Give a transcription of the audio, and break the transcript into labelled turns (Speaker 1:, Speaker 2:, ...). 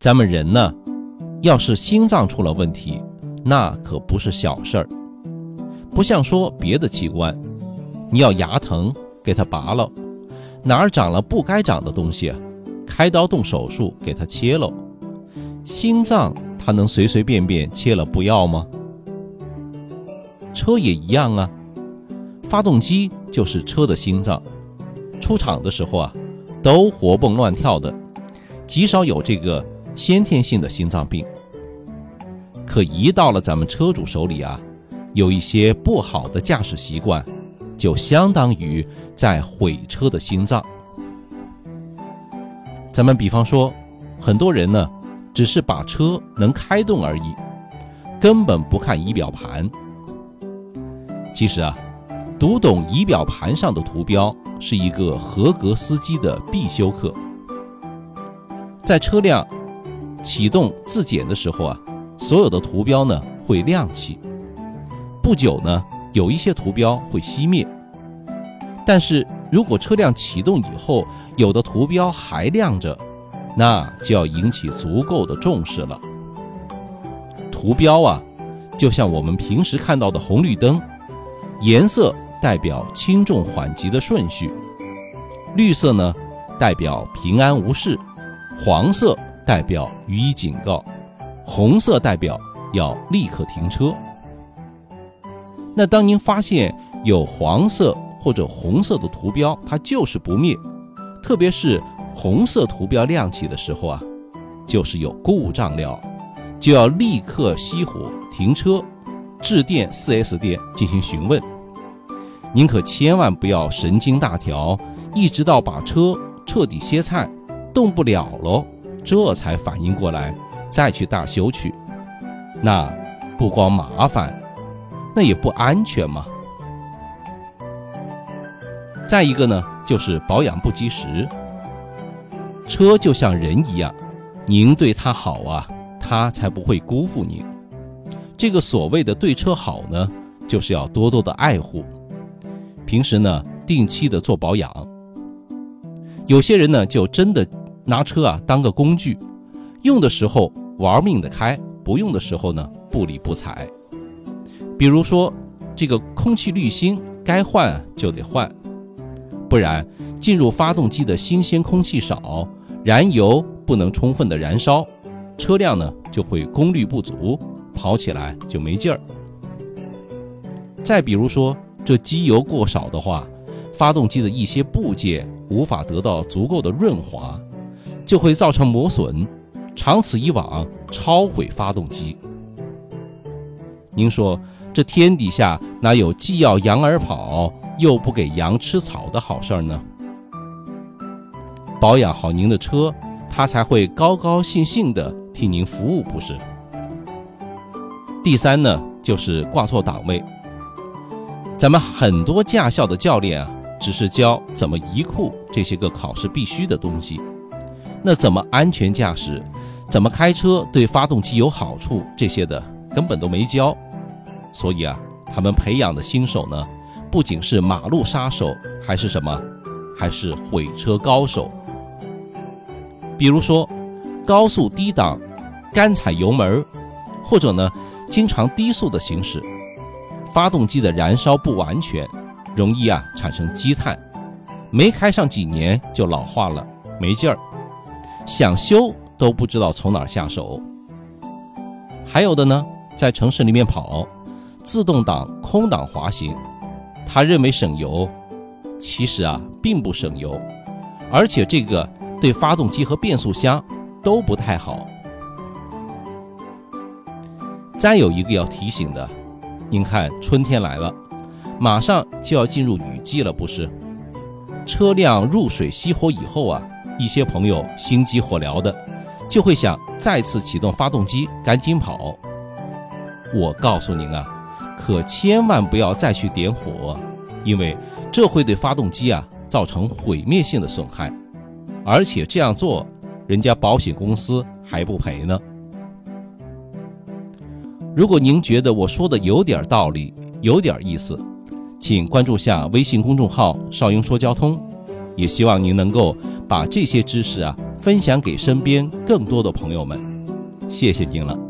Speaker 1: 咱们人呢，要是心脏出了问题，那可不是小事儿。不像说别的器官，你要牙疼给它拔了，哪儿长了不该长的东西，开刀动手术给它切了。心脏它能随随便便切了不要吗？车也一样啊，发动机就是车的心脏，出厂的时候啊，都活蹦乱跳的，极少有这个先天性的心脏病。可一到了咱们车主手里啊，有一些不好的驾驶习惯，就相当于在毁车的心脏。咱们比方说，很多人呢，只是把车能开动而已，根本不看仪表盘。其实啊，读懂仪表盘上的图标是一个合格司机的必修课。在车辆启动自检的时候啊，所有的图标呢会亮起，不久呢，有一些图标会熄灭。但是如果车辆启动以后，有的图标还亮着，那就要引起足够的重视了。图标啊，就像我们平时看到的红绿灯。颜色代表轻重缓急的顺序，绿色呢代表平安无事，黄色代表予以警告，红色代表要立刻停车。那当您发现有黄色或者红色的图标，它就是不灭，特别是红色图标亮起的时候啊，就是有故障了，就要立刻熄火停车。致电 4S 店进行询问，您可千万不要神经大条，一直到把车彻底歇菜，动不了了，这才反应过来再去大修去。那不光麻烦，那也不安全嘛。再一个呢，就是保养不及时。车就像人一样，您对它好啊，它才不会辜负您。这个所谓的对车好呢，就是要多多的爱护，平时呢定期的做保养。有些人呢就真的拿车啊当个工具，用的时候玩命的开，不用的时候呢不理不睬。比如说这个空气滤芯该换就得换，不然进入发动机的新鲜空气少，燃油不能充分的燃烧，车辆呢就会功率不足。跑起来就没劲儿。再比如说，这机油过少的话，发动机的一些部件无法得到足够的润滑，就会造成磨损，长此以往，超毁发动机。您说，这天底下哪有既要羊儿跑，又不给羊吃草的好事儿呢？保养好您的车，它才会高高兴兴的替您服务，不是？第三呢，就是挂错档位。咱们很多驾校的教练啊，只是教怎么移库这些个考试必须的东西，那怎么安全驾驶，怎么开车对发动机有好处这些的根本都没教。所以啊，他们培养的新手呢，不仅是马路杀手，还是什么，还是毁车高手。比如说，高速低档，干踩油门，或者呢？经常低速的行驶，发动机的燃烧不完全，容易啊产生积碳，没开上几年就老化了，没劲儿，想修都不知道从哪下手。还有的呢，在城市里面跑，自动挡空挡滑行，他认为省油，其实啊并不省油，而且这个对发动机和变速箱都不太好。再有一个要提醒的，您看春天来了，马上就要进入雨季了，不是？车辆入水熄火以后啊，一些朋友心急火燎的，就会想再次启动发动机，赶紧跑。我告诉您啊，可千万不要再去点火，因为这会对发动机啊造成毁灭性的损害，而且这样做，人家保险公司还不赔呢。如果您觉得我说的有点道理，有点意思，请关注下微信公众号“少英说交通”，也希望您能够把这些知识啊分享给身边更多的朋友们。谢谢您了。